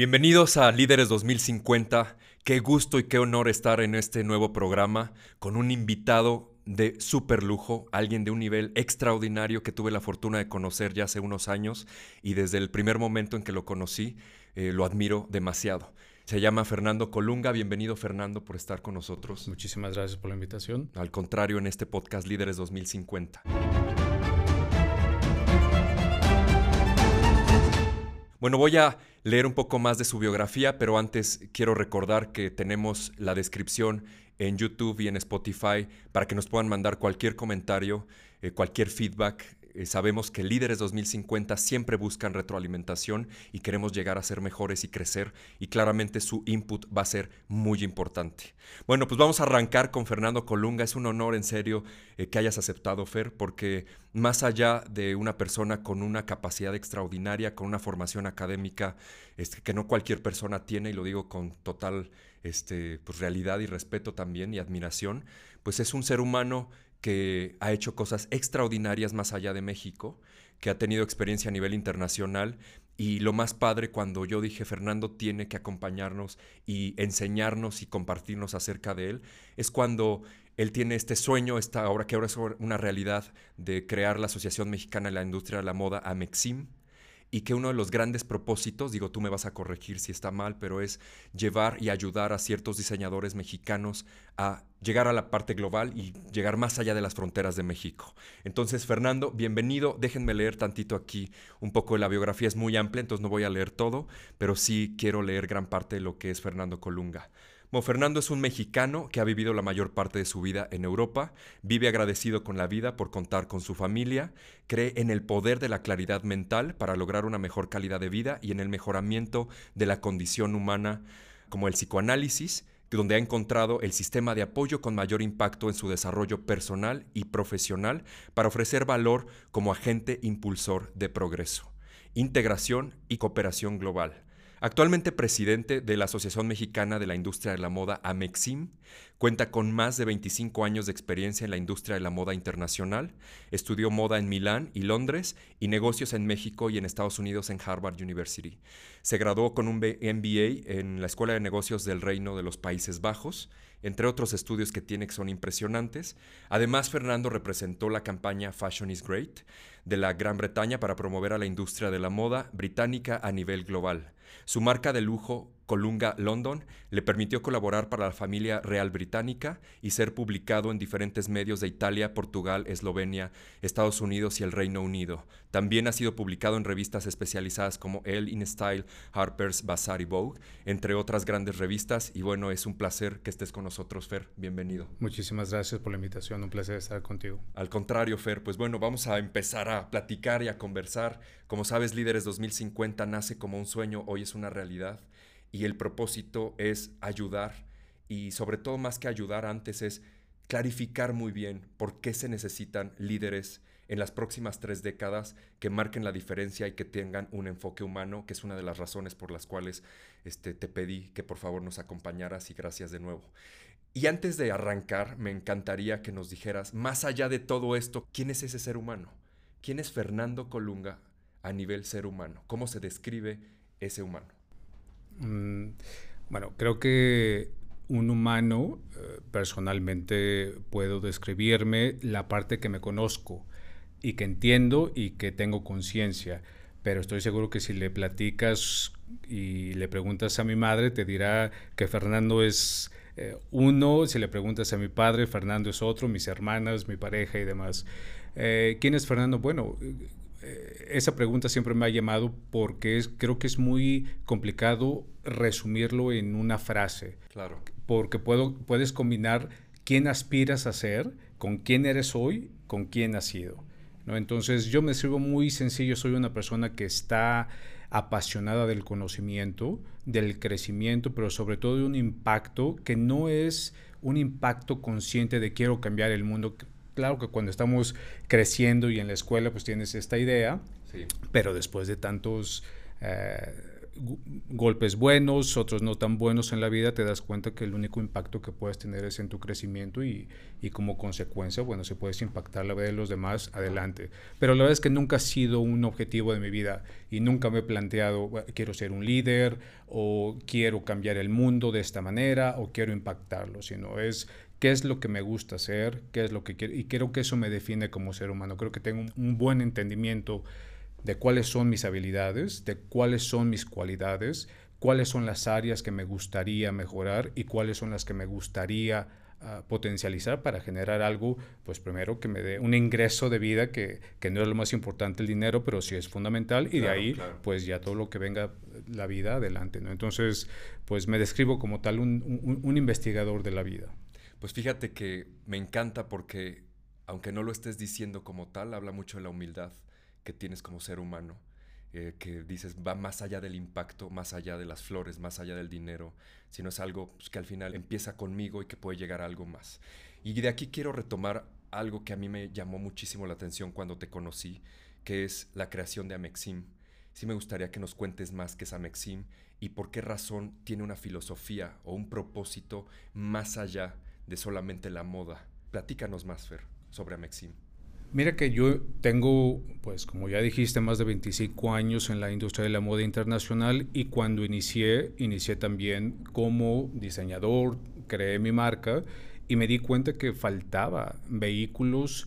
Bienvenidos a Líderes 2050. Qué gusto y qué honor estar en este nuevo programa con un invitado de súper lujo, alguien de un nivel extraordinario que tuve la fortuna de conocer ya hace unos años y desde el primer momento en que lo conocí eh, lo admiro demasiado. Se llama Fernando Colunga. Bienvenido Fernando por estar con nosotros. Muchísimas gracias por la invitación. Al contrario, en este podcast Líderes 2050. Bueno, voy a leer un poco más de su biografía, pero antes quiero recordar que tenemos la descripción en YouTube y en Spotify para que nos puedan mandar cualquier comentario, eh, cualquier feedback sabemos que Líderes 2050 siempre buscan retroalimentación y queremos llegar a ser mejores y crecer y claramente su input va a ser muy importante. Bueno, pues vamos a arrancar con Fernando Colunga. Es un honor en serio eh, que hayas aceptado, Fer, porque más allá de una persona con una capacidad extraordinaria, con una formación académica este, que no cualquier persona tiene, y lo digo con total este, pues, realidad y respeto también y admiración, pues es un ser humano que ha hecho cosas extraordinarias más allá de México, que ha tenido experiencia a nivel internacional. Y lo más padre cuando yo dije Fernando tiene que acompañarnos y enseñarnos y compartirnos acerca de él, es cuando él tiene este sueño, esta ahora que ahora es una realidad de crear la Asociación Mexicana de la Industria de la Moda, AMEXIM, y que uno de los grandes propósitos, digo tú me vas a corregir si está mal, pero es llevar y ayudar a ciertos diseñadores mexicanos a llegar a la parte global y llegar más allá de las fronteras de México. Entonces, Fernando, bienvenido. Déjenme leer tantito aquí un poco de la biografía, es muy amplia, entonces no voy a leer todo, pero sí quiero leer gran parte de lo que es Fernando Colunga. Mo Fernando es un mexicano que ha vivido la mayor parte de su vida en Europa, vive agradecido con la vida por contar con su familia, cree en el poder de la claridad mental para lograr una mejor calidad de vida y en el mejoramiento de la condición humana como el psicoanálisis, donde ha encontrado el sistema de apoyo con mayor impacto en su desarrollo personal y profesional para ofrecer valor como agente impulsor de progreso, integración y cooperación global. Actualmente presidente de la Asociación Mexicana de la Industria de la Moda, AMEXIM, cuenta con más de 25 años de experiencia en la industria de la moda internacional, estudió moda en Milán y Londres y negocios en México y en Estados Unidos en Harvard University. Se graduó con un MBA en la Escuela de Negocios del Reino de los Países Bajos, entre otros estudios que tiene que son impresionantes. Además, Fernando representó la campaña Fashion is Great de la Gran Bretaña para promover a la industria de la moda británica a nivel global. Su marca de lujo Colunga London le permitió colaborar para la familia real británica y ser publicado en diferentes medios de Italia, Portugal, Eslovenia, Estados Unidos y el Reino Unido. También ha sido publicado en revistas especializadas como Elle in Style, Harper's Bazaar y Vogue, entre otras grandes revistas. Y bueno, es un placer que estés con nosotros, Fer. Bienvenido. Muchísimas gracias por la invitación. Un placer estar contigo. Al contrario, Fer. Pues bueno, vamos a empezar a platicar y a conversar. Como sabes, Líderes 2050 nace como un sueño, hoy es una realidad y el propósito es ayudar y sobre todo más que ayudar antes es clarificar muy bien por qué se necesitan líderes en las próximas tres décadas que marquen la diferencia y que tengan un enfoque humano, que es una de las razones por las cuales este, te pedí que por favor nos acompañaras y gracias de nuevo. Y antes de arrancar, me encantaría que nos dijeras, más allá de todo esto, ¿quién es ese ser humano? ¿Quién es Fernando Colunga a nivel ser humano? ¿Cómo se describe ese humano? Mm, bueno, creo que un humano, eh, personalmente puedo describirme la parte que me conozco y que entiendo y que tengo conciencia, pero estoy seguro que si le platicas y le preguntas a mi madre, te dirá que Fernando es eh, uno, si le preguntas a mi padre, Fernando es otro, mis hermanas, mi pareja y demás. Eh, ¿Quién es Fernando? Bueno, esa pregunta siempre me ha llamado porque es, creo que es muy complicado resumirlo en una frase. Claro. Porque puedo, puedes combinar quién aspiras a ser, con quién eres hoy, con quién has sido. ¿no? Entonces yo me escribo muy sencillo, soy una persona que está apasionada del conocimiento, del crecimiento, pero sobre todo de un impacto que no es un impacto consciente de quiero cambiar el mundo, claro que cuando estamos creciendo y en la escuela pues tienes esta idea, pero después de tantos... Eh, golpes buenos, otros no tan buenos en la vida, te das cuenta que el único impacto que puedes tener es en tu crecimiento y, y como consecuencia, bueno, si puedes impactar la vida de los demás, adelante. Pero la verdad es que nunca ha sido un objetivo de mi vida y nunca me he planteado, quiero ser un líder o quiero cambiar el mundo de esta manera o quiero impactarlo, sino es qué es lo que me gusta hacer, qué es lo que quiero y creo que eso me define como ser humano. Creo que tengo un buen entendimiento de cuáles son mis habilidades, de cuáles son mis cualidades, cuáles son las áreas que me gustaría mejorar y cuáles son las que me gustaría uh, potencializar para generar algo, pues primero que me dé un ingreso de vida que, que, no es lo más importante el dinero, pero sí es fundamental y claro, de ahí claro. pues ya todo lo que venga la vida adelante. ¿no? Entonces pues me describo como tal un, un, un investigador de la vida. Pues fíjate que me encanta porque aunque no lo estés diciendo como tal, habla mucho de la humildad que tienes como ser humano, eh, que dices va más allá del impacto, más allá de las flores, más allá del dinero, sino es algo pues, que al final empieza conmigo y que puede llegar a algo más. Y de aquí quiero retomar algo que a mí me llamó muchísimo la atención cuando te conocí, que es la creación de Amexim. Sí me gustaría que nos cuentes más qué es Amexim y por qué razón tiene una filosofía o un propósito más allá de solamente la moda. Platícanos más, Fer, sobre Amexim. Mira que yo tengo, pues como ya dijiste, más de 25 años en la industria de la moda internacional y cuando inicié, inicié también como diseñador, creé mi marca y me di cuenta que faltaba vehículos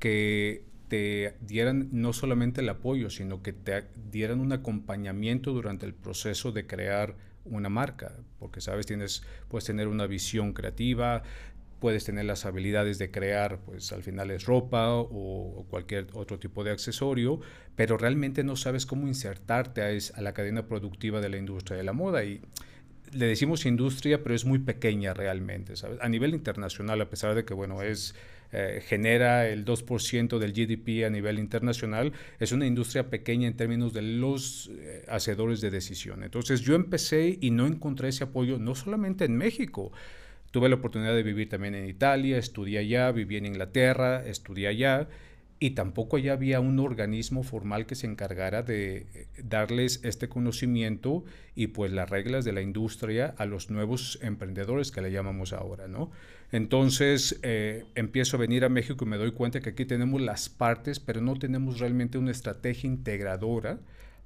que te dieran no solamente el apoyo, sino que te dieran un acompañamiento durante el proceso de crear una marca, porque sabes, tienes, puedes tener una visión creativa, puedes tener las habilidades de crear, pues al final es ropa o, cualquier otro tipo de accesorio, pero realmente no sabes cómo insertarte a, a, la cadena productiva de la industria de la moda. Y le decimos industria, pero es muy pequeña realmente, ¿sabes? A nivel internacional, a pesar de que, bueno, es... Eh, genera el 2% del GDP a nivel internacional, es una industria pequeña en términos de los eh, hacedores de decisión. Entonces yo empecé y no encontré ese apoyo, no solamente en México, Tuve la oportunidad de vivir también en Italia, estudié allá, viví en Inglaterra, estudié allá y tampoco allá había un organismo formal que se encargara de eh, darles este conocimiento y pues las reglas de la industria a los nuevos emprendedores que le llamamos ahora, ¿no? Entonces eh, empiezo a venir a México y me doy cuenta que aquí tenemos las partes, pero no tenemos realmente una estrategia integradora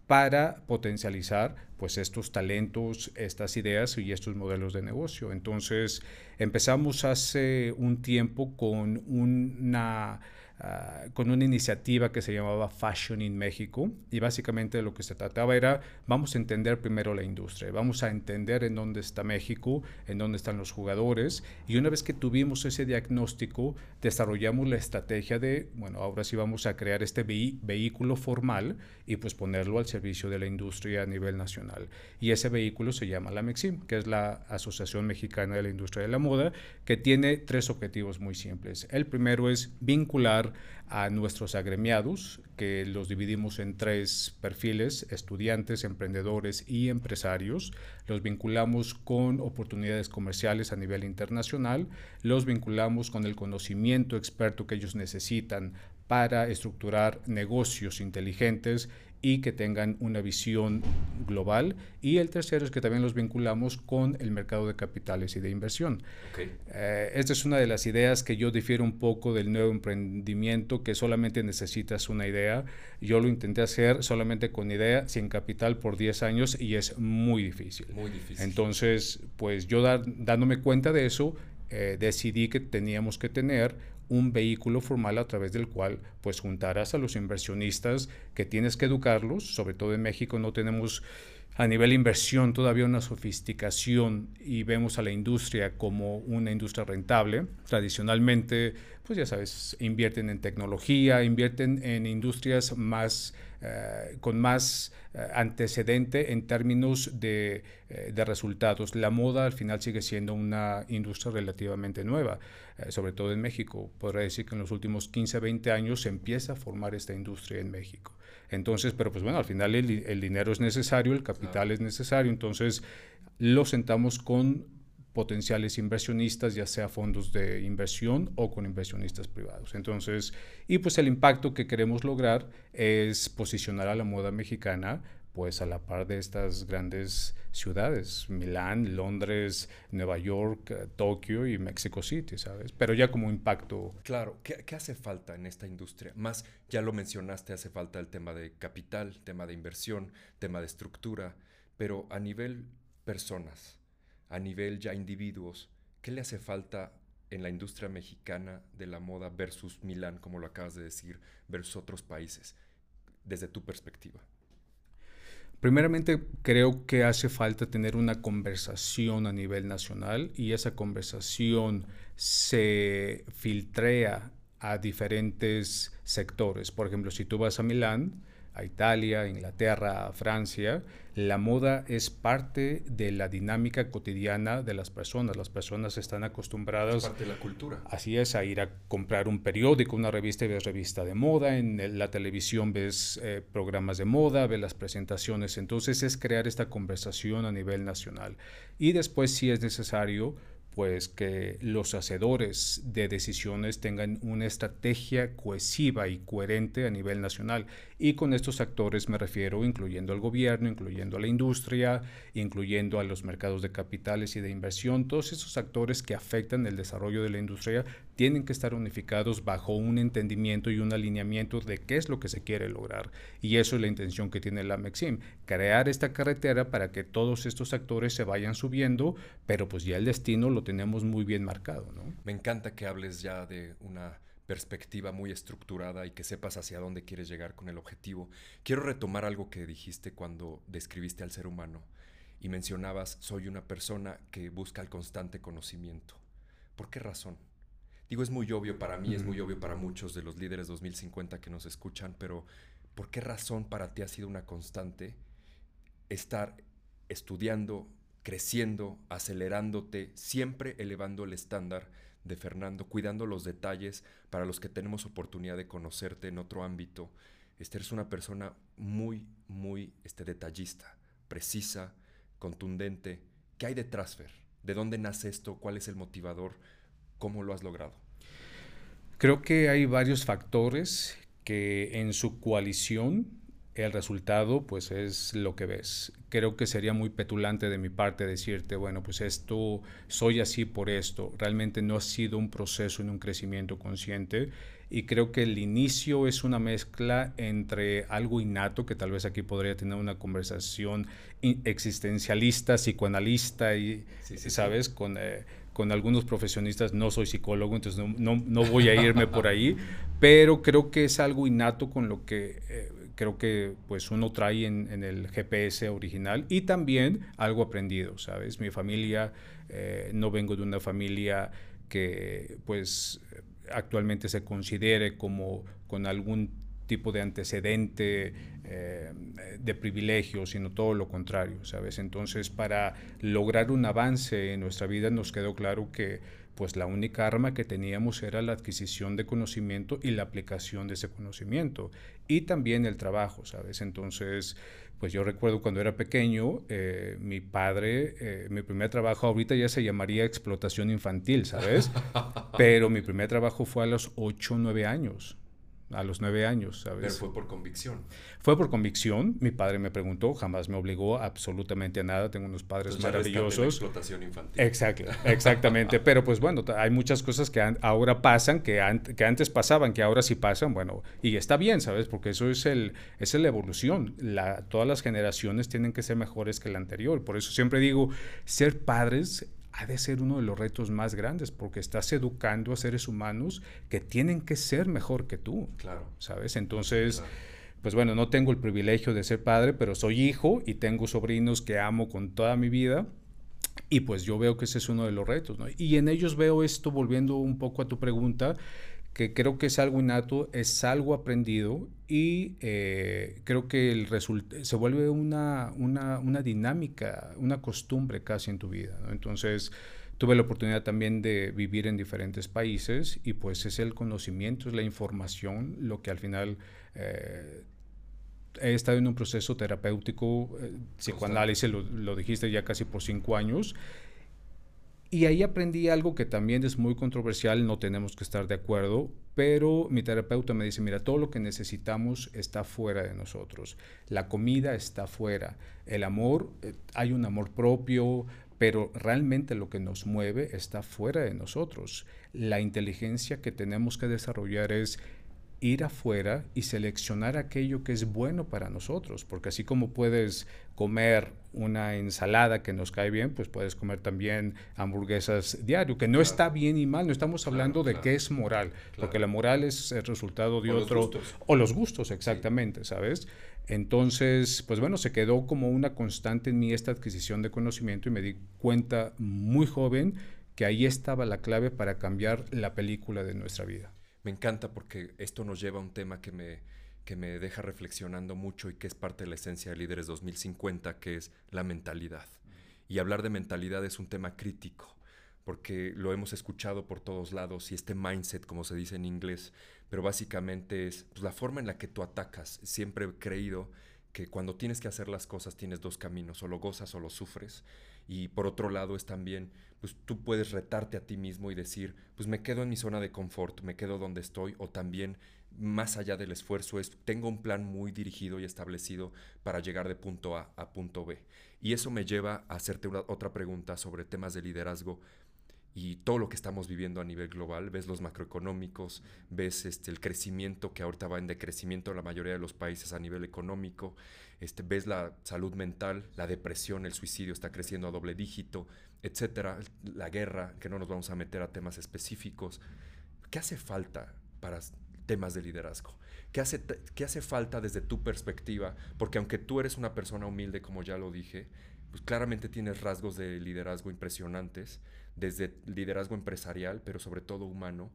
para potencializar pues estos talentos, estas ideas y estos modelos de negocio. Entonces empezamos hace un tiempo con una Uh, con una iniciativa que se llamaba Fashion in México y básicamente lo que se trataba era vamos a entender primero la industria, vamos a entender en dónde está México, en dónde están los jugadores y una vez que tuvimos ese diagnóstico desarrollamos la estrategia de, bueno, ahora sí vamos a crear este ve vehículo formal y pues ponerlo al servicio de la industria a nivel nacional. Y ese vehículo se llama la MEXIM, que es la Asociación Mexicana de la Industria de la Moda, que tiene tres objetivos muy simples. El primero es vincular a nuestros agremiados, que los dividimos en tres perfiles, estudiantes, emprendedores y empresarios. Los vinculamos con oportunidades comerciales a nivel internacional, los vinculamos con el conocimiento experto que ellos necesitan para estructurar negocios inteligentes y que tengan una visión global. Y el tercero es que también los vinculamos con el mercado de capitales y de inversión. Okay. Eh, esta es una de las ideas que yo difiero un poco del nuevo emprendimiento, que solamente necesitas una idea. Yo lo intenté hacer solamente con idea, sin capital por 10 años y es muy difícil. Muy difícil. Entonces, pues yo dar, dándome cuenta de eso, eh, decidí que teníamos que tener un vehículo formal a través del cual pues juntarás a los inversionistas que tienes que educarlos, sobre todo en México no tenemos a nivel inversión todavía una sofisticación y vemos a la industria como una industria rentable. Tradicionalmente, pues ya sabes, invierten en tecnología, invierten en industrias más eh, con más eh, antecedente en términos de, eh, de, resultados. La moda al final sigue siendo una industria relativamente nueva, sobre todo en México. Podría decir que en los últimos 15, 20 años se empieza a formar esta industria en México. Entonces, pero pues bueno, al final el, el dinero es necesario, el capital claro. es necesario, entonces lo sentamos con potenciales inversionistas, ya sea fondos de inversión o con inversionistas privados. Entonces, y pues el impacto que queremos lograr es posicionar a la moda mexicana pues a la par de estas grandes ciudades, Milán, Londres, Nueva York, eh, Tokio y Mexico City, ¿sabes? Pero ya como impacto. Claro, ¿Qué, ¿qué, hace falta en esta industria? Más, ya lo mencionaste, hace falta el tema de capital, tema de inversión, tema de estructura, pero a nivel personas, a nivel ya individuos, ¿qué le hace falta en la industria mexicana de la moda versus Milán, como lo acabas de decir, versus otros países, desde tu perspectiva? Primeramente, creo que hace falta tener una conversación a nivel nacional y esa conversación se filtrea a diferentes sectores. Por ejemplo, si tú vas a Milán, a Italia, Inglaterra, a Francia, la moda es parte de la dinámica cotidiana de las personas. Las personas están acostumbradas... Es parte de la cultura. Así es, a ir a comprar un periódico, una revista y ves revista de moda, en la televisión ves eh, programas de moda, ves las presentaciones. Entonces es crear esta conversación a nivel nacional. Y después, si es necesario, pues que los hacedores de decisiones tengan una estrategia cohesiva y coherente a nivel nacional. Y con estos actores me refiero incluyendo al gobierno, incluyendo a la industria, incluyendo a los mercados de capitales y de inversión. Todos esos actores que afectan el desarrollo de la industria tienen que estar unificados bajo un entendimiento y un alineamiento de qué es lo que se quiere lograr. Y eso es la intención que tiene la Mexim, crear esta carretera para que todos estos actores se vayan subiendo, pero pues ya el destino lo tenemos muy bien marcado. ¿no? Me encanta que hables ya de una perspectiva muy estructurada y que sepas hacia dónde quieres llegar con el objetivo. Quiero retomar algo que dijiste cuando describiste al ser humano y mencionabas, soy una persona que busca el constante conocimiento. ¿Por qué razón? Digo, es muy obvio para mí, es muy obvio para muchos de los líderes 2050 que nos escuchan, pero ¿por qué razón para ti ha sido una constante estar estudiando, creciendo, acelerándote, siempre elevando el estándar de Fernando, cuidando los detalles para los que tenemos oportunidad de conocerte en otro ámbito. Este eres una persona muy, muy este, detallista, precisa, contundente. ¿Qué hay detrás, Fer? ¿De dónde nace esto? ¿Cuál es el motivador? ¿Cómo lo has logrado? Creo que hay varios factores que en su coalición el resultado pues es lo que ves. Creo que sería muy petulante de mi parte decirte, bueno, pues esto, soy así por esto. Realmente no ha sido un proceso en un crecimiento consciente y creo que el inicio es una mezcla entre algo innato, que tal vez aquí podría tener una conversación existencialista, psicoanalista y, ¿sabes? Con... Eh, con algunos profesionistas, no soy psicólogo, entonces no, no, voy a irme por ahí, pero creo que es algo innato con lo que eh, creo que pues uno trae en, el GPS original y también algo aprendido, ¿sabes? Mi familia, eh, no vengo de una familia que pues actualmente se considere como con algún tipo de antecedente eh, de privilegio, sino todo lo contrario, ¿sabes? Entonces, para lograr un avance en nuestra vida nos quedó claro que pues la única arma que teníamos era la adquisición de conocimiento y la aplicación de ese conocimiento y también el trabajo, ¿sabes? Entonces, pues yo recuerdo cuando era pequeño, eh, mi padre, eh, mi primer trabajo ahorita ya se llamaría explotación infantil, ¿sabes? Pero mi primer trabajo fue a los 8 o 9 años a los nueve años, ¿sabes? Pero fue por convicción. Fue por convicción. Mi padre me preguntó, jamás me obligó absolutamente a nada. Tengo unos padres maravillosos. La explotación infantil. Exacto, exactamente. Pero pues bueno, hay muchas cosas que ahora pasan, que, que, antes pasaban, que ahora sí pasan. Bueno, y está bien, ¿sabes? Porque eso es, el, es la evolución. La, todas las generaciones tienen que ser mejores que la anterior. Por eso siempre digo, ser padres ha de ser uno de los retos más grandes porque estás educando a seres humanos que tienen que ser mejor que tú. Claro. ¿Sabes? Entonces, pues bueno, no tengo el privilegio de ser padre, pero soy hijo y tengo sobrinos que amo con toda mi vida. Y pues yo veo que ese es uno de los retos, ¿no? Y en ellos veo esto, volviendo un poco a tu pregunta, que creo que es algo innato, es algo aprendido y eh, creo que el se vuelve una, una, una, dinámica, una costumbre casi en tu vida. Entonces, tuve la oportunidad también de vivir en diferentes países y pues es el conocimiento, es la información lo que al final... Eh, he estado en un proceso terapéutico, eh, psicoanálisis, lo, lo dijiste ya casi por cinco años, Y ahí aprendí algo que también es muy controversial, no tenemos que estar de acuerdo, pero mi terapeuta me dice, mira, todo lo que necesitamos está fuera de nosotros. La comida está fuera. El amor, eh, hay un amor propio, pero realmente lo que nos mueve está fuera de nosotros. La inteligencia que tenemos que desarrollar es ir afuera y seleccionar aquello que es bueno para nosotros, porque así como puedes comer una ensalada que nos cae bien, pues puedes comer también hamburguesas diario, que no está bien y mal, no estamos hablando de qué es moral, porque la moral es el resultado de otro... o los gustos, exactamente, ¿sabes? Entonces, pues bueno, se quedó como una constante en mí esta adquisición de conocimiento y me di cuenta muy joven que ahí estaba la clave para cambiar la película de nuestra vida me encanta porque esto nos lleva a un tema que me, que me deja reflexionando mucho y que es parte de la esencia de Líderes 2050, que es la mentalidad. Y hablar de mentalidad es un tema crítico, porque lo hemos escuchado por todos lados y este mindset, como se dice en inglés, pero básicamente es pues, la forma en la que tú atacas. Siempre he creído que cuando tienes que hacer las cosas tienes dos caminos, o lo gozas o lo sufres. Y por otro lado es también, pues tú puedes retarte a ti mismo y decir, pues me quedo en mi zona de confort, me quedo donde estoy, o también más allá del esfuerzo es, tengo un plan muy dirigido y establecido para llegar de punto A a punto B. Y eso me lleva a hacerte otra pregunta sobre temas de liderazgo y todo lo que estamos viviendo a nivel global, ves los macroeconómicos, ves este, el crecimiento que ahorita va en decrecimiento en la mayoría de los países a nivel económico, este, ves la salud mental, la depresión, el suicidio está creciendo a doble dígito, etcétera, la guerra, que no nos vamos a meter a temas específicos. ¿Qué hace falta para temas de liderazgo? ¿Qué hace, ¿Qué hace falta desde tu perspectiva? Porque aunque tú eres una persona humilde, como ya lo dije, pues claramente tienes rasgos de liderazgo impresionantes, desde liderazgo empresarial, pero sobre todo humano.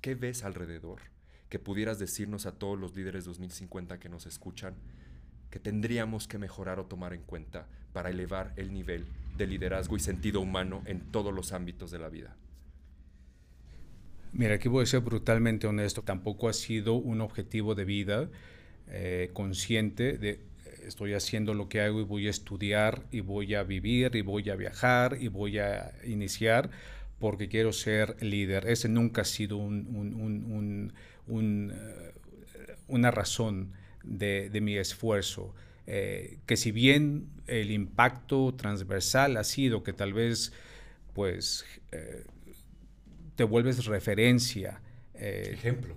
¿Qué ves alrededor? Que pudieras decirnos a todos los líderes 2050 que nos escuchan que tendríamos que mejorar o tomar en cuenta para elevar el nivel de liderazgo y sentido humano en todos los ámbitos de la vida. Mira, aquí voy a ser brutalmente honesto. Tampoco ha sido un objetivo de vida eh, consciente de estoy haciendo lo que hago y voy a estudiar y voy a vivir y voy a viajar y voy a iniciar porque quiero ser líder. Ese nunca ha sido un, eh, una razón de, mi esfuerzo. Eh, que si bien el impacto transversal ha sido que tal vez pues eh, te vuelves referencia ejemplo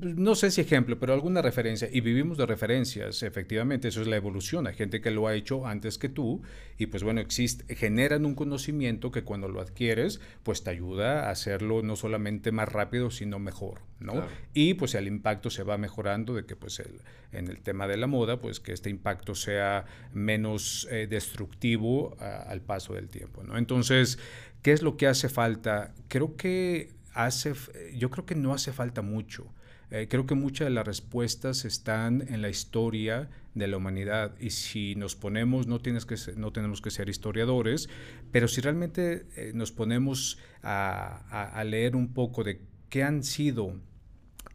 no sé si ejemplo, pero alguna referencia, y vivimos de referencias, efectivamente, eso es la evolución, hay gente que lo ha hecho antes que tú, y pues bueno, existe, generan un conocimiento que cuando lo adquieres, pues te ayuda a hacerlo no solamente más rápido, sino mejor, ¿no? Y pues el impacto se va mejorando de que pues el, en el tema de la moda, pues que este impacto sea menos eh, destructivo al paso del tiempo, ¿no? Entonces, ¿qué es lo que hace falta? Creo que hace, yo creo que no hace falta mucho. Eh, creo que muchas de las respuestas están en la historia de la humanidad y si nos ponemos, no, tienes que no tenemos que ser historiadores, pero si realmente eh, nos ponemos a, leer un poco de qué han sido,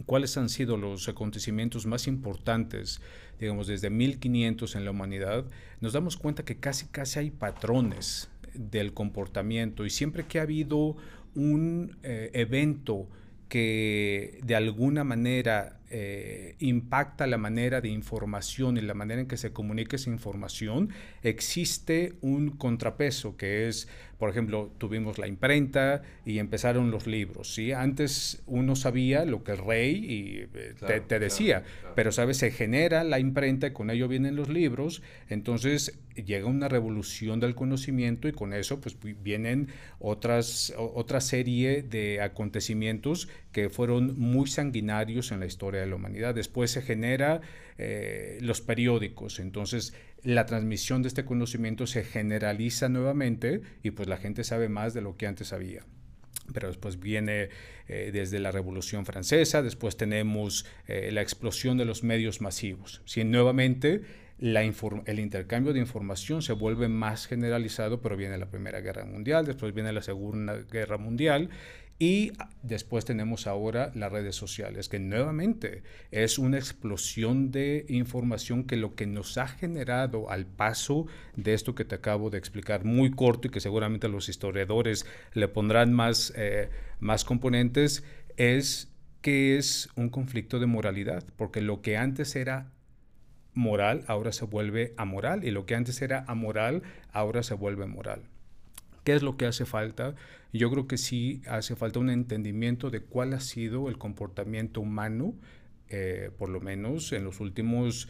cuáles han sido los acontecimientos más importantes, digamos, desde 1500 en la humanidad, nos damos cuenta que casi, casi hay patrones del comportamiento y siempre que ha habido un eh, evento que de alguna manera eh, impacta la manera de información y la manera en que se comunica esa información, existe un contrapeso que es, por ejemplo, tuvimos la imprenta y empezaron los libros. ¿sí? Antes uno sabía lo que el rey y, eh, te, decía, pero sabes, se genera la imprenta y con ello vienen los libros, entonces llega una revolución del conocimiento y con eso pues vienen otras, otra serie de acontecimientos que fueron muy sanguinarios en la historia de la humanidad. Después se genera eh, los periódicos, entonces la transmisión de este conocimiento se generaliza nuevamente y pues la gente sabe más de lo que antes sabía pero después viene eh, desde la Revolución Francesa, después tenemos eh, la explosión de los medios masivos. Si nuevamente el intercambio de información se vuelve más generalizado, pero viene la Primera Guerra Mundial, después viene la Segunda Guerra Mundial, Y después tenemos ahora las redes sociales, que nuevamente es una explosión de información que lo que nos ha generado al paso de esto que te acabo de explicar, muy corto y que seguramente los historiadores le pondrán más, eh, más componentes, es que es un conflicto de moralidad, porque lo que antes era moral ahora se vuelve amoral y lo que antes era amoral ahora se vuelve moral. ¿Qué es lo que hace falta? Yo creo que sí hace falta un entendimiento de cuál ha sido el comportamiento humano, eh, por lo menos en los últimos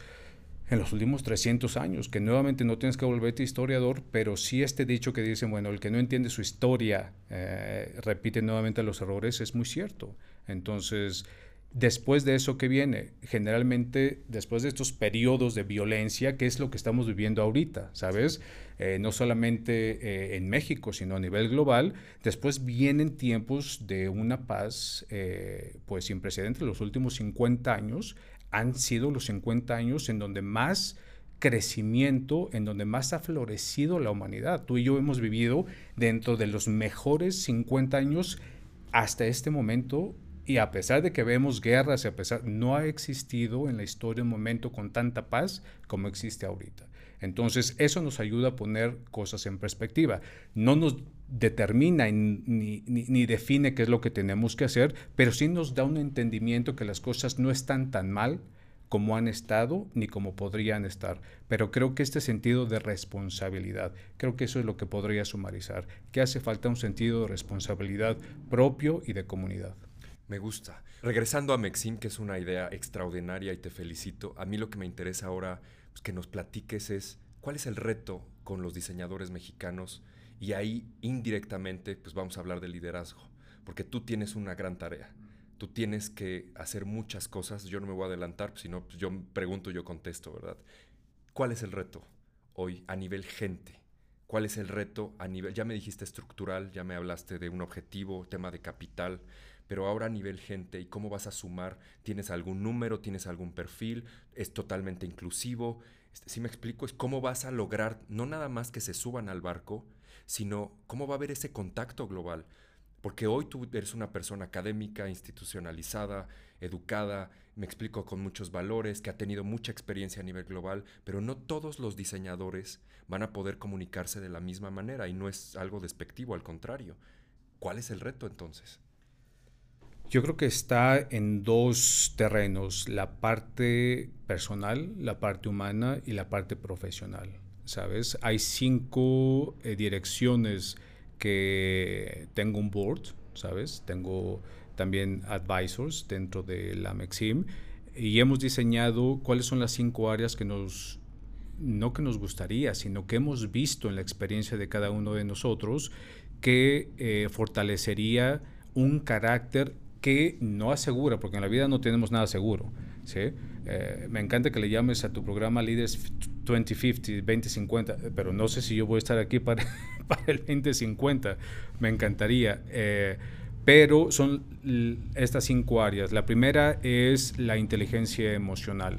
en los últimos 300 años, que nuevamente no tienes que volverte historiador, pero sí este dicho que dicen, bueno, el que no entiende su historia eh, repite nuevamente los errores, es muy cierto. Entonces, después de eso que viene, generalmente después de estos periodos de violencia, que es lo que estamos viviendo ahorita, ¿sabes? Eh, no solamente eh, en México, sino a nivel global, después vienen tiempos de una paz eh, pues sin precedentes. Los últimos 50 años han sido los 50 años en donde más crecimiento, en donde más ha florecido la humanidad. Tú y yo hemos vivido dentro de los mejores 50 años hasta este momento y a pesar de que vemos guerras, a pesar, no ha existido en la historia un momento con tanta paz como existe ahorita. Entonces, eso nos ayuda a poner cosas en perspectiva. No nos determina ni, ni, define qué es lo que tenemos que hacer, pero sí nos da un entendimiento que las cosas no están tan mal como han estado ni como podrían estar. Pero creo que este sentido de responsabilidad, creo que eso es lo que podría sumarizar, que hace falta un sentido de responsabilidad propio y de comunidad. Me gusta. Regresando a Mexim, que es una idea extraordinaria y te felicito, a mí lo que me interesa ahora pues, que nos platiques es cuál es el reto con los diseñadores mexicanos y ahí indirectamente pues vamos a hablar de liderazgo, porque tú tienes una gran tarea. Tú tienes que hacer muchas cosas, yo no me voy a adelantar, pues, si no, pues yo pregunto, yo contesto, ¿verdad? ¿Cuál es el reto hoy a nivel gente? ¿Cuál es el reto a nivel, ya me dijiste estructural, ya me hablaste de un objetivo, tema de capital, pero ahora a nivel gente y cómo vas a sumar, tienes algún número, tienes algún perfil, es totalmente inclusivo. Este, si me explico, es cómo vas a lograr no nada más que se suban al barco, sino cómo va a haber ese contacto global. Porque hoy tú eres una persona académica, institucionalizada, educada, me explico, con muchos valores, que ha tenido mucha experiencia a nivel global, pero no todos los diseñadores van a poder comunicarse de la misma manera y no es algo despectivo, al contrario. ¿Cuál es el reto entonces? Yo creo que está en dos terrenos, la parte personal, la parte humana y la parte profesional. ¿Sabes? Hay cinco eh, direcciones que tengo un board, ¿sabes? Tengo también advisors dentro de la Mexim y hemos diseñado cuáles son las cinco áreas que nos, no que nos gustaría, sino que hemos visto en la experiencia de cada uno de nosotros que eh, fortalecería un carácter que no asegura, porque en la vida no tenemos nada seguro. Eh, me encanta que le llames a tu programa Leaders 2050, 2050, pero no sé si yo voy a estar aquí para, para el 2050. Me encantaría. Eh, pero son estas cinco áreas. La primera es la inteligencia emocional.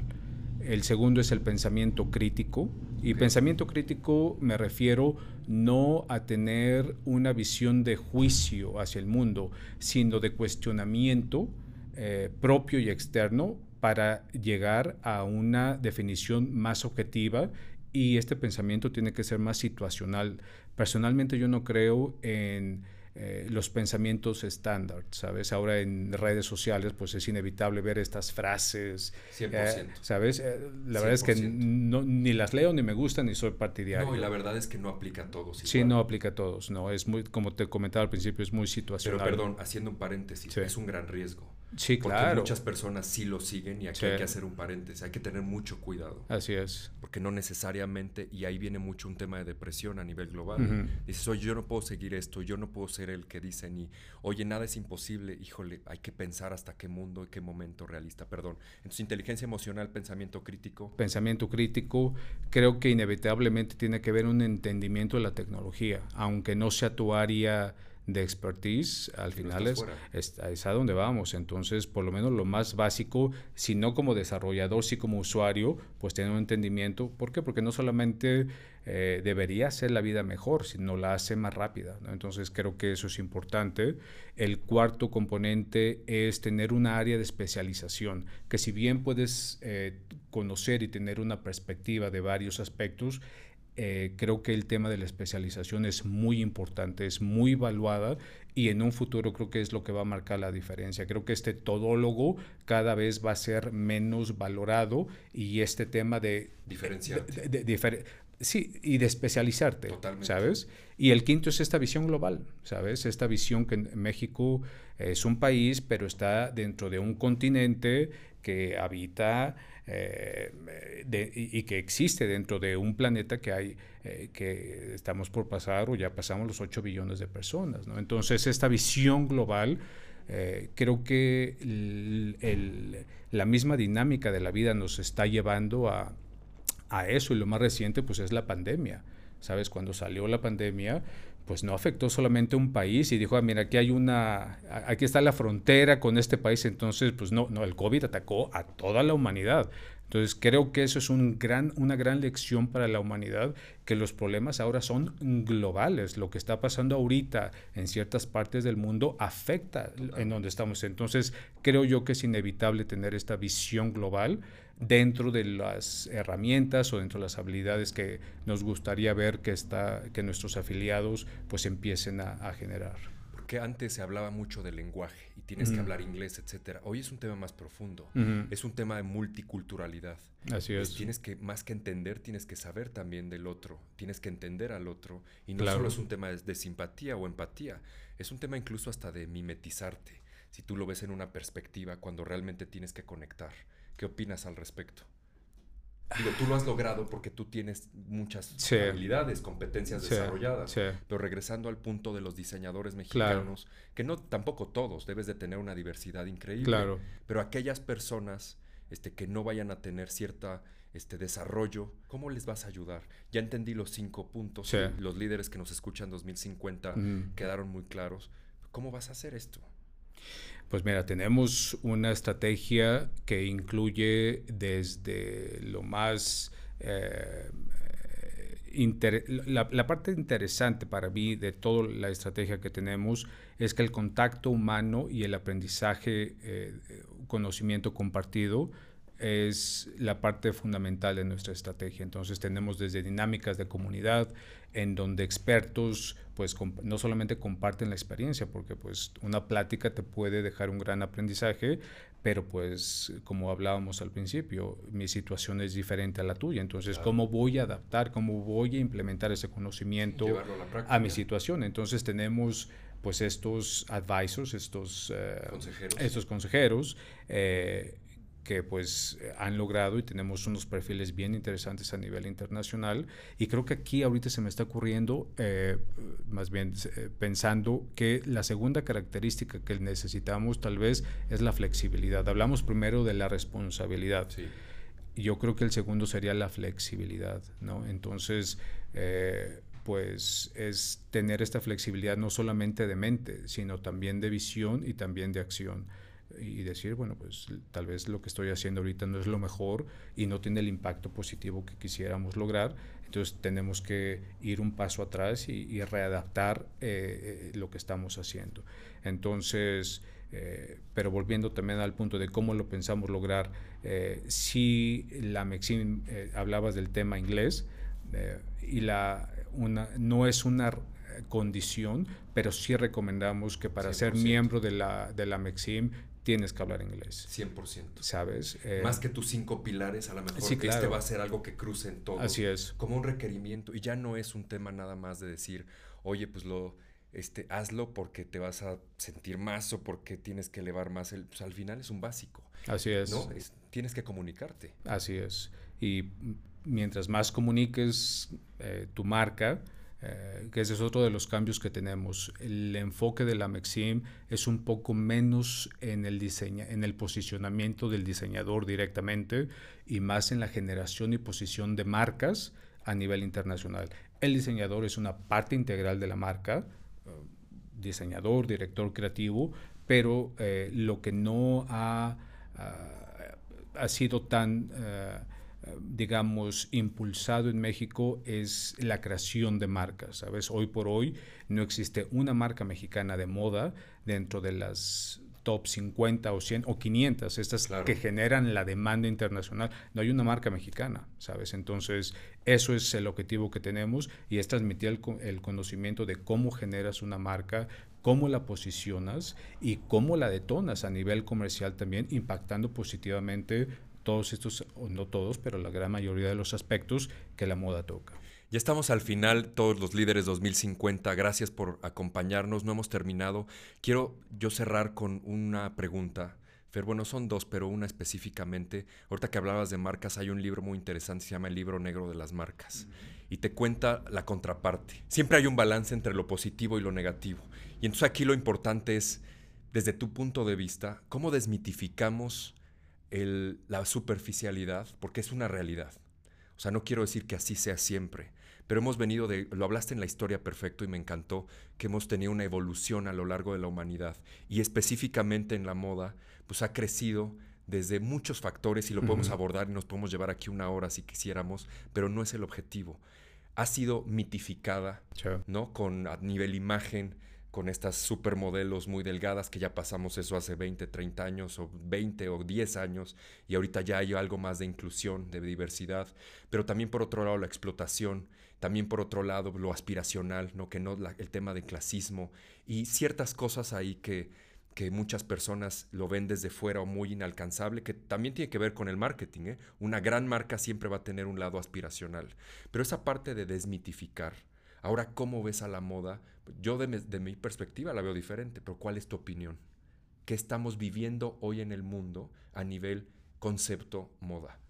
El segundo es el pensamiento crítico. Y pensamiento crítico me refiero no a tener una visión de juicio hacia el mundo, sino de cuestionamiento eh, propio y externo para llegar a una definición más objetiva y este pensamiento tiene que ser más situacional. Personalmente yo no creo en eh, los pensamientos estándar, ¿sabes? Ahora en redes sociales pues es inevitable ver estas frases, 100%. Eh, ¿sabes? Eh, la verdad es que no, ni las leo ni me gustan ni soy partidario. No, y la verdad es que no aplica a todos. Sí, no aplica a todos, no, es muy, como te comentaba al principio, es muy situacional. Pero perdón, haciendo un paréntesis, es un gran riesgo. Sí, porque claro. muchas personas sí lo siguen y aquí hay que hacer un paréntesis, hay que tener mucho cuidado. Así es. Porque no necesariamente, y ahí viene mucho un tema de depresión a nivel global. Dices, oye, yo no puedo seguir esto, yo no puedo ser el que dice ni, oye, nada es imposible, híjole, hay que pensar hasta qué mundo y qué momento realista, perdón. Entonces, inteligencia emocional, pensamiento crítico. Pensamiento crítico, creo que inevitablemente tiene que ver un entendimiento de la tecnología, aunque no sea tu área de expertise, al final es, es, a donde vamos. Entonces, por lo menos lo más básico, si no como desarrollador, si como usuario, pues tener un entendimiento. ¿Por qué? Porque no solamente eh, debería hacer la vida mejor, sino la hace más rápida. Entonces, creo que eso es importante. El cuarto componente es tener una área de especialización, que si bien puedes eh, conocer y tener una perspectiva de varios aspectos, eh, creo que el tema de la especialización es muy importante, es muy evaluada y en un futuro creo que es lo que va a marcar la diferencia. Creo que este todólogo cada vez va a ser menos valorado y este tema de... Diferenciarte. sí, y de especializarte, ¿sabes? Y el quinto es esta visión global, ¿sabes? Esta visión que México es un país, pero está dentro de un continente que habita eh, y, que existe dentro de un planeta que hay, eh, que estamos por pasar o ya pasamos los 8 billones de personas. ¿no? Entonces, esta visión global, eh, creo que la misma dinámica de la vida nos está llevando a, a eso y lo más reciente pues es la pandemia. ¿Sabes? Cuando salió la pandemia, pues no afectó solamente a un país y dijo, ah, mira, aquí hay una, aquí está la frontera con este país, entonces, pues no, no, el COVID atacó a toda la humanidad. Entonces creo que eso es un gran, una gran lección para la humanidad, que los problemas ahora son globales. Lo que está pasando ahorita en ciertas partes del mundo afecta en donde estamos. Entonces creo yo que es inevitable tener esta visión global dentro de las herramientas o dentro de las habilidades que nos gustaría ver que, está, que nuestros afiliados pues empiecen a generar que antes se hablaba mucho del lenguaje y tienes que hablar inglés, etcétera. Hoy es un tema más profundo. Es un tema de multiculturalidad. Así es. tienes que, más que entender, tienes que saber también del otro. Tienes que entender al otro. Y no solo es un tema de, simpatía o empatía, es un tema incluso hasta de mimetizarte. Si tú lo ves en una perspectiva cuando realmente tienes que conectar. ¿Qué opinas al respecto? Digo, tú lo has logrado porque tú tienes muchas habilidades, competencias desarrolladas. Pero regresando al punto de los diseñadores mexicanos, que no tampoco todos, debes de tener una diversidad increíble. Pero aquellas personas este, que no vayan a tener cierta este desarrollo, ¿cómo les vas a ayudar? Ya entendí los cinco puntos, los líderes que nos escuchan 2050 quedaron muy claros. ¿Cómo vas a hacer esto? Pues mira, tenemos una estrategia que incluye desde lo más... Eh, la, parte interesante para mí de toda la estrategia que tenemos es que el contacto humano y el aprendizaje, eh, conocimiento compartido, es la parte fundamental de nuestra estrategia. Entonces tenemos desde dinámicas de comunidad en donde expertos pues no solamente comparten la experiencia, porque pues una plática te puede dejar un gran aprendizaje, pero pues como hablábamos al principio, mi situación es diferente a la tuya, entonces cómo voy a adaptar, cómo voy a implementar ese conocimiento a, mi situación. Entonces tenemos pues estos advisors, estos eh, consejeros, estos consejeros eh, que pues eh, han logrado y tenemos unos perfiles bien interesantes a nivel internacional y creo que aquí ahorita se me está ocurriendo eh, más bien eh, pensando que la segunda característica que necesitamos tal vez es la flexibilidad. Hablamos primero de la responsabilidad. Sí. Yo creo que el segundo sería la flexibilidad, ¿no? Entonces, pues es tener esta flexibilidad no solamente de mente, sino también de visión y también de acción y decir, bueno, pues tal vez lo que estoy haciendo ahorita no es lo mejor y no tiene el impacto positivo que quisiéramos lograr. Entonces tenemos que ir un paso atrás y, readaptar eh, eh, lo que estamos haciendo. Entonces, eh, pero volviendo también al punto de cómo lo pensamos lograr, si la Mexim, hablabas del tema inglés, y la, una, no es una condición, pero sí recomendamos que para ser miembro de la, de la MEXIM tienes que hablar inglés. 100%. ¿Sabes? Eh, Más que tus cinco pilares, a lo mejor sí, que este va a ser algo que cruce en todo. Así es. Como un requerimiento. Y ya no es un tema nada más de decir, oye, pues lo, este, hazlo porque te vas a sentir más o porque tienes que elevar más. El, pues al final es un básico. Así es. ¿no? tienes que comunicarte. Así es. Y mientras más comuniques eh, tu marca, eh, que ese es otro de los cambios que tenemos. El enfoque de la Mexim es un poco menos en el, diseño, en el posicionamiento del diseñador directamente y más en la generación y posición de marcas a nivel internacional. El diseñador es una parte integral de la marca, diseñador, director creativo, pero lo que no ha, ha sido tan digamos, impulsado en México es la creación de marcas. ¿sabes? Hoy por hoy no existe una marca mexicana de moda dentro de las top 50 o 100 o 500, estas que generan la demanda internacional. No hay una marca mexicana, ¿sabes? Entonces, eso es el objetivo que tenemos y es transmitir el, el conocimiento de cómo generas una marca, cómo la posicionas y cómo la detonas a nivel comercial también, impactando positivamente todos estos, o no todos, pero la gran mayoría de los aspectos que la moda toca. Ya estamos al final, todos los líderes 2050. Gracias por acompañarnos. No hemos terminado. Quiero yo cerrar con una pregunta. Fer, bueno, son dos, pero una específicamente. Ahorita que hablabas de marcas, hay un libro muy interesante, se llama El libro negro de las marcas. Y te cuenta la contraparte. Siempre hay un balance entre lo positivo y lo negativo. Y entonces aquí lo importante es, desde tu punto de vista, cómo desmitificamos la superficialidad, porque es una realidad. O sea, no quiero decir que así sea siempre, pero hemos venido de, lo hablaste en la historia perfecto y me encantó, que hemos tenido una evolución a lo largo de la humanidad y específicamente en la moda, pues ha crecido desde muchos factores y lo podemos abordar y nos podemos llevar aquí una hora si quisiéramos, pero no es el objetivo. Ha sido mitificada, ¿no? Con a nivel imagen, con estas supermodelos muy delgadas, que ya pasamos eso hace 20, 30 años, o 20 o 10 años, y ahorita ya hay algo más de inclusión, de diversidad, pero también por otro lado la explotación, también por otro lado lo aspiracional, ¿no? que no el tema de clasismo, y ciertas cosas ahí que, que muchas personas lo ven desde fuera o muy inalcanzable, que también tiene que ver con el marketing. ¿eh? Una gran marca siempre va a tener un lado aspiracional, pero esa parte de desmitificar, Ahora, ¿cómo ves a la moda? Yo de mi, perspectiva la veo diferente, pero ¿cuál es tu opinión? ¿Qué estamos viviendo hoy en el mundo a nivel concepto moda?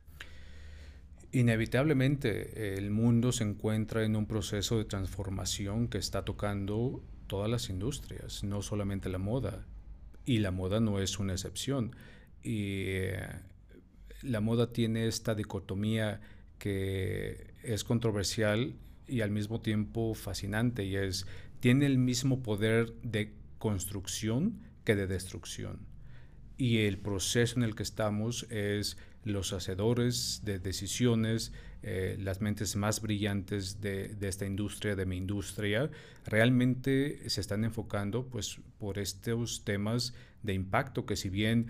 Inevitablemente el mundo se encuentra en un proceso de transformación que está tocando todas las industrias, no solamente la moda. Y la moda no es una excepción. Y eh, la moda tiene esta dicotomía que es controversial y al mismo tiempo fascinante y es, tiene el mismo poder de construcción que de destrucción. Y el proceso en el que estamos es los hacedores de decisiones, eh, las mentes más brillantes de, de, esta industria, de mi industria, realmente se están enfocando pues, por estos temas de impacto que si bien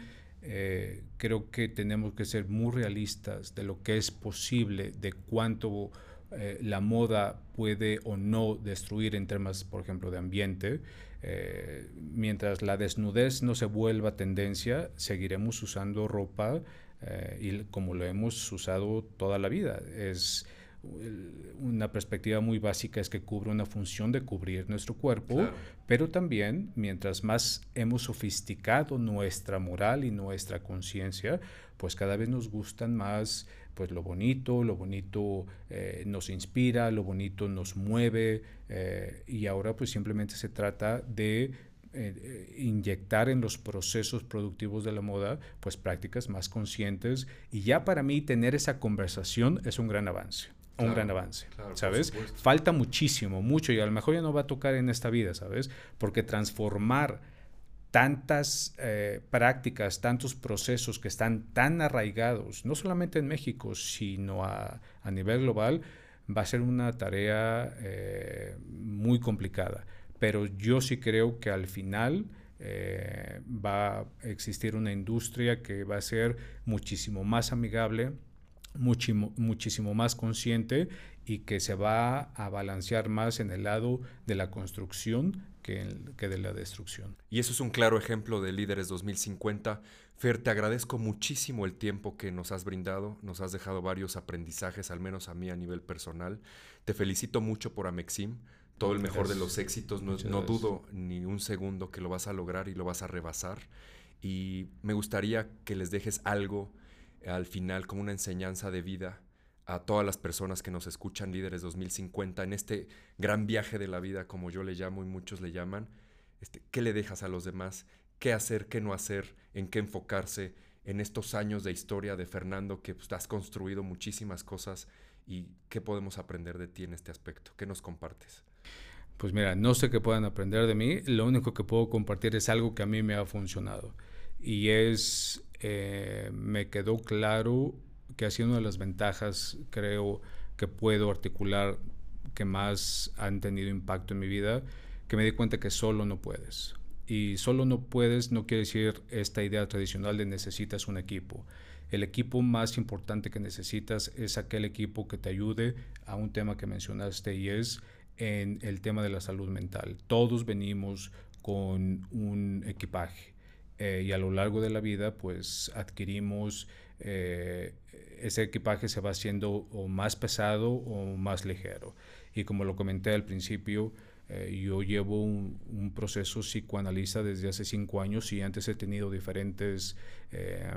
eh, creo que tenemos que ser muy realistas de lo que es posible, de cuánto eh, la moda puede o no destruir en temas, por ejemplo, de ambiente. Eh, mientras la desnudez no se vuelva tendencia, seguiremos usando ropa eh, y como lo hemos usado toda la vida. Es una perspectiva muy básica es que cubre una función de cubrir nuestro cuerpo, pero también mientras más hemos sofisticado nuestra moral y nuestra conciencia, pues cada vez nos gustan más pues lo bonito, lo bonito eh, nos inspira, lo bonito nos mueve eh, y ahora pues simplemente se trata de eh, inyectar en los procesos productivos de la moda pues prácticas más conscientes y ya para mí tener esa conversación es un gran avance. Un gran avance, ¿sabes? Falta muchísimo, mucho y a lo mejor ya no va a tocar en esta vida, ¿sabes? Porque transformar tantas eh, prácticas, tantos procesos que están tan arraigados, no solamente en México, sino a, nivel global, va a ser una tarea eh, muy complicada. Pero yo sí creo que al final eh, va a existir una industria que va a ser muchísimo más amigable, muchísimo, muchísimo más consciente y que se va a balancear más en el lado de la construcción que, de la destrucción. Y eso es un claro ejemplo de Líderes 2050. Fer, te agradezco muchísimo el tiempo que nos has brindado, nos has dejado varios aprendizajes, al menos a mí a nivel personal. Te felicito mucho por Amexim, todo el mejor de los éxitos, no, no dudo ni un segundo que lo vas a lograr y lo vas a rebasar. Y me gustaría que les dejes algo al final como una enseñanza de vida a todas las personas que nos escuchan, líderes 2050, en este gran viaje de la vida, como yo le llamo y muchos le llaman, este, ¿qué le dejas a los demás? ¿Qué hacer, qué no hacer? ¿En qué enfocarse? En estos años de historia de Fernando, que pues, has construido muchísimas cosas y qué podemos aprender de ti en este aspecto. ¿Qué nos compartes? Pues mira, no sé qué puedan aprender de mí, lo único que puedo compartir es algo que a mí me ha funcionado y es, eh, me quedó claro que ha sido una de las ventajas, creo, que puedo articular que más han tenido impacto en mi vida, que me di cuenta que solo no puedes. Y solo no puedes no quiere decir esta idea tradicional de necesitas un equipo. El equipo más importante que necesitas es aquel equipo que te ayude a un tema que mencionaste y es en el tema de la salud mental. Todos venimos con un equipaje eh, y a lo largo de la vida pues adquirimos eh, ese equipaje se va haciendo o más pesado o más ligero. Y como lo comenté al principio, eh, yo llevo un, proceso psicoanalista desde hace cinco años y antes he tenido diferentes eh,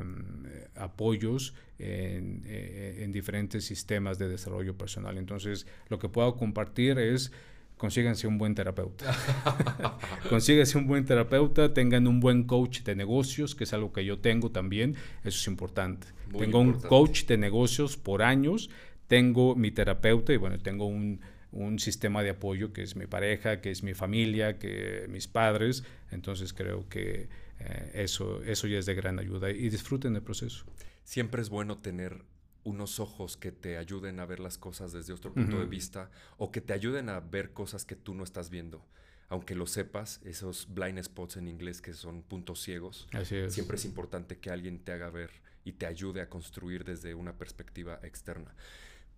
apoyos en, en, diferentes sistemas de desarrollo personal. Entonces, lo que puedo compartir es consíganse un buen terapeuta. consíganse un buen terapeuta, tengan un buen coach de negocios, que es algo que yo tengo también, eso es importante. tengo un coach de negocios por años, tengo mi terapeuta y bueno, tengo un, un, sistema de apoyo que es mi pareja, que es mi familia, que mis padres, entonces creo que eh, eso, eso ya es de gran ayuda y disfruten el proceso. Siempre es bueno tener unos ojos que te ayuden a ver las cosas desde otro punto de vista o que te ayuden a ver cosas que tú no estás viendo. Aunque lo sepas, esos blind spots en inglés que son puntos ciegos, siempre es importante que alguien te haga ver y te ayude a construir desde una perspectiva externa.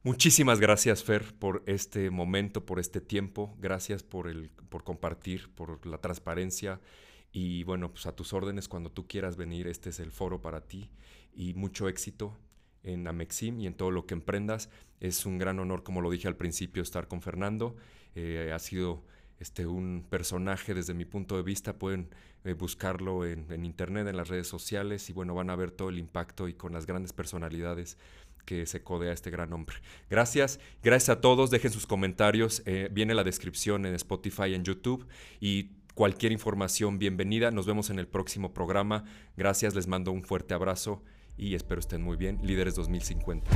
Muchísimas gracias, Fer, por este momento, por este tiempo. Gracias por, el, por compartir, por la transparencia. Y bueno, pues a tus órdenes, cuando tú quieras venir, este es el foro para ti. Y mucho éxito en Amexim y en todo lo que emprendas. Es un gran honor, como lo dije al principio, estar con Fernando. Eh, ha sido este, un personaje desde mi punto de vista. Pueden eh, buscarlo en, internet, en las redes sociales y bueno, van a ver todo el impacto y con las grandes personalidades que se codea este gran hombre. Gracias, gracias a todos. Dejen sus comentarios. Eh, viene la descripción en Spotify, en YouTube y cualquier información bienvenida. Nos vemos en el próximo programa. Gracias, les mando un fuerte abrazo y espero estén muy bien. Líderes 2050.